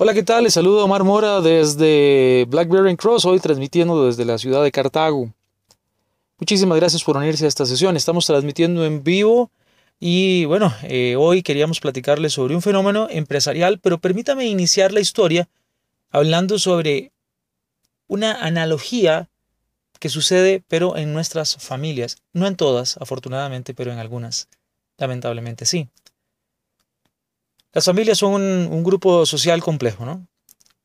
Hola, ¿qué tal? Les saludo Omar Mora desde Blackberry Cross, hoy transmitiendo desde la ciudad de Cartago. Muchísimas gracias por unirse a esta sesión. Estamos transmitiendo en vivo y bueno, eh, hoy queríamos platicarles sobre un fenómeno empresarial, pero permítame iniciar la historia hablando sobre una analogía que sucede, pero en nuestras familias. No en todas, afortunadamente, pero en algunas, lamentablemente sí. Las familias son un, grupo social complejo, ¿no?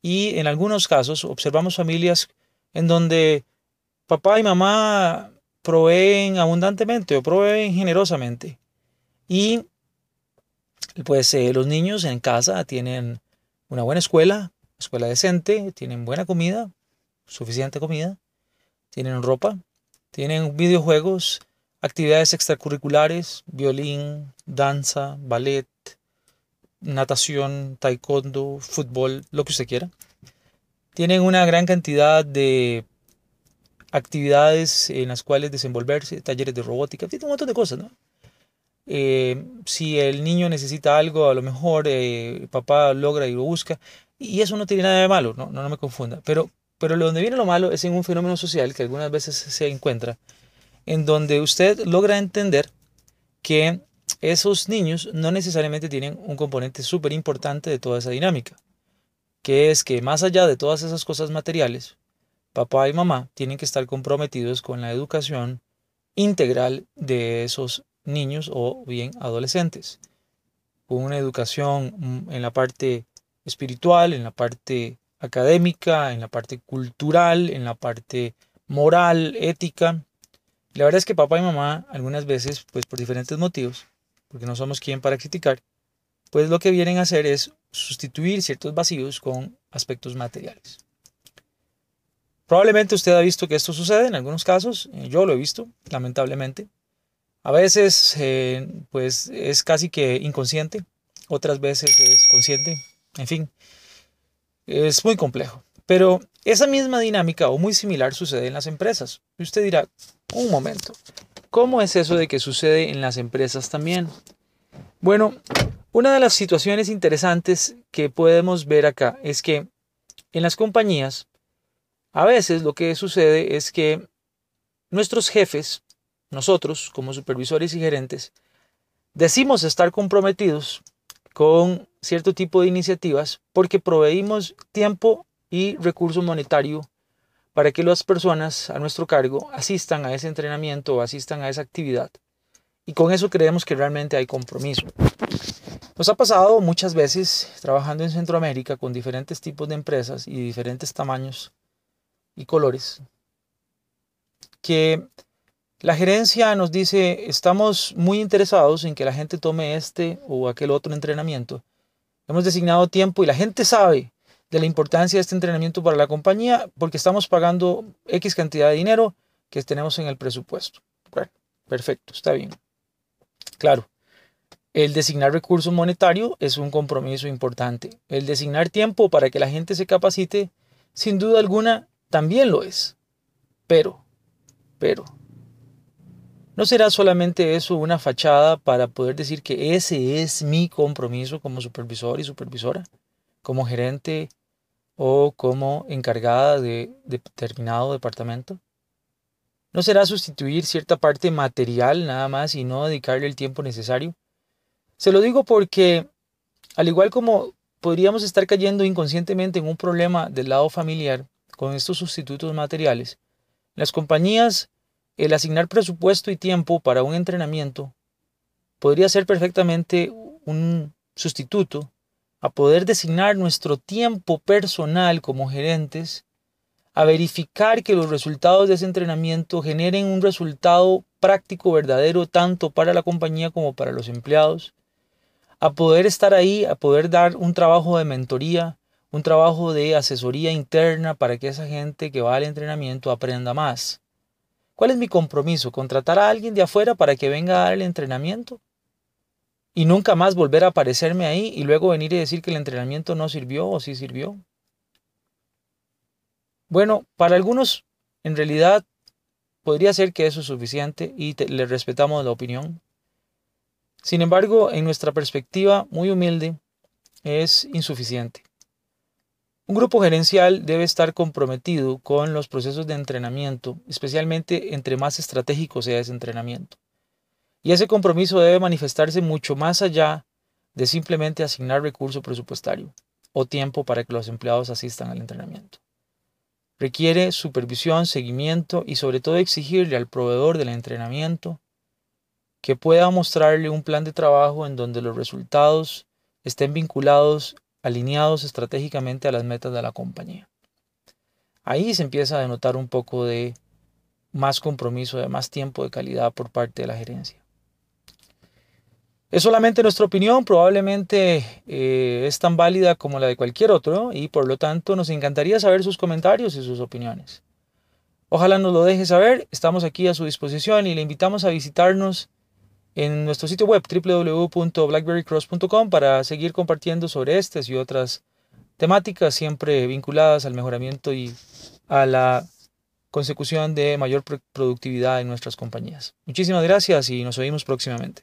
Y en algunos casos observamos familias en donde papá y mamá proveen abundantemente o proveen generosamente. Y pues eh, los niños en casa tienen una buena escuela, escuela decente, tienen buena comida, suficiente comida, tienen ropa, tienen videojuegos, actividades extracurriculares, violín, danza, ballet, natación, taekwondo, fútbol, lo que usted quiera. Tienen una gran cantidad de actividades en las cuales desenvolverse, talleres de robótica, un montón de cosas, ¿no? Eh, si el niño necesita algo, a lo mejor eh, papá logra y lo busca, y eso no tiene nada de malo, no, no, me confunda, pero, pero donde viene lo malo es en un fenómeno social que algunas veces se encuentra, en donde usted logra entender que esos niños no necesariamente tienen un componente súper importante de toda esa dinámica, que es que más allá de todas esas cosas materiales, papá y mamá tienen que estar comprometidos con la educación integral de esos niños o bien adolescentes, con una educación mm, en la parte espiritual, en la parte académica, en la parte cultural, en la parte moral, ética. La verdad es que papá y mamá algunas veces, pues por diferentes motivos, porque no somos quien para criticar, pues lo que vienen a hacer es sustituir ciertos vacíos con aspectos materiales. Probablemente usted ha visto que esto sucede en algunos casos, eh, yo lo he visto, lamentablemente. A veces eh, pues es casi que inconsciente, otras veces es consciente, en fin, es muy complejo. Pero esa misma dinámica o muy similar sucede en las empresas. Usted dirá, un momento, ¿Cómo es eso de que sucede en las empresas también? Bueno, una de las situaciones interesantes que podemos ver acá es que en las compañías, a veces lo que sucede es que nuestros jefes, nosotros como supervisores y gerentes, decimos estar comprometidos con cierto tipo de iniciativas porque proveímos tiempo y recurso monetario para que las personas a nuestro cargo asistan a ese entrenamiento o asistan a esa actividad. Y con eso creemos que realmente hay compromiso. Nos ha pasado muchas veces trabajando en Centroamérica con diferentes tipos de empresas y diferentes tamaños y colores, que la gerencia nos dice, estamos muy interesados en que la gente tome este o aquel otro entrenamiento. Hemos designado tiempo y la gente sabe de la importancia de este entrenamiento para la compañía porque estamos pagando X cantidad de dinero que tenemos en el presupuesto. Bueno, perfecto, está bien. Claro, el designar recursos monetarios es un compromiso importante. El designar tiempo para que la gente se capacite, sin duda alguna, también lo es. Pero, pero, ¿no será solamente eso una fachada para poder decir que ese es mi compromiso como supervisor y supervisora? como gerente o como encargada de determinado departamento? ¿No será sustituir cierta parte material nada más y no dedicarle el tiempo necesario? Se lo digo porque, al igual como podríamos estar cayendo inconscientemente en un problema del lado familiar con estos sustitutos materiales, las compañías, el asignar presupuesto y tiempo para un entrenamiento podría ser perfectamente un sustituto a poder designar nuestro tiempo personal como gerentes, a verificar que los resultados de ese entrenamiento generen un resultado práctico verdadero tanto para la compañía como para los empleados, a poder estar ahí, a poder dar un trabajo de mentoría, un trabajo de asesoría interna para que esa gente que va al entrenamiento aprenda más. ¿Cuál es mi compromiso? ¿Contratar a alguien de afuera para que venga a dar el entrenamiento? Y nunca más volver a aparecerme ahí y luego venir y decir que el entrenamiento no sirvió o sí sirvió. Bueno, para algunos en realidad podría ser que eso es suficiente y le respetamos la opinión. Sin embargo, en nuestra perspectiva muy humilde, es insuficiente. Un grupo gerencial debe estar comprometido con los procesos de entrenamiento, especialmente entre más estratégico sea ese entrenamiento. Y ese compromiso debe manifestarse mucho más allá de simplemente asignar recurso presupuestario o tiempo para que los empleados asistan al entrenamiento. Requiere supervisión, seguimiento y sobre todo exigirle al proveedor del entrenamiento que pueda mostrarle un plan de trabajo en donde los resultados estén vinculados alineados estratégicamente a las metas de la compañía. Ahí se empieza a denotar un poco de más compromiso, de más tiempo de calidad por parte de la gerencia. Es solamente nuestra opinión, probablemente eh, es tan válida como la de cualquier otro y por lo tanto nos encantaría saber sus comentarios y sus opiniones. Ojalá nos lo deje saber, estamos aquí a su disposición y le invitamos a visitarnos en nuestro sitio web www.blackberrycross.com para seguir compartiendo sobre estas y otras temáticas siempre vinculadas al mejoramiento y a la consecución de mayor productividad en nuestras compañías. Muchísimas gracias y nos oímos próximamente.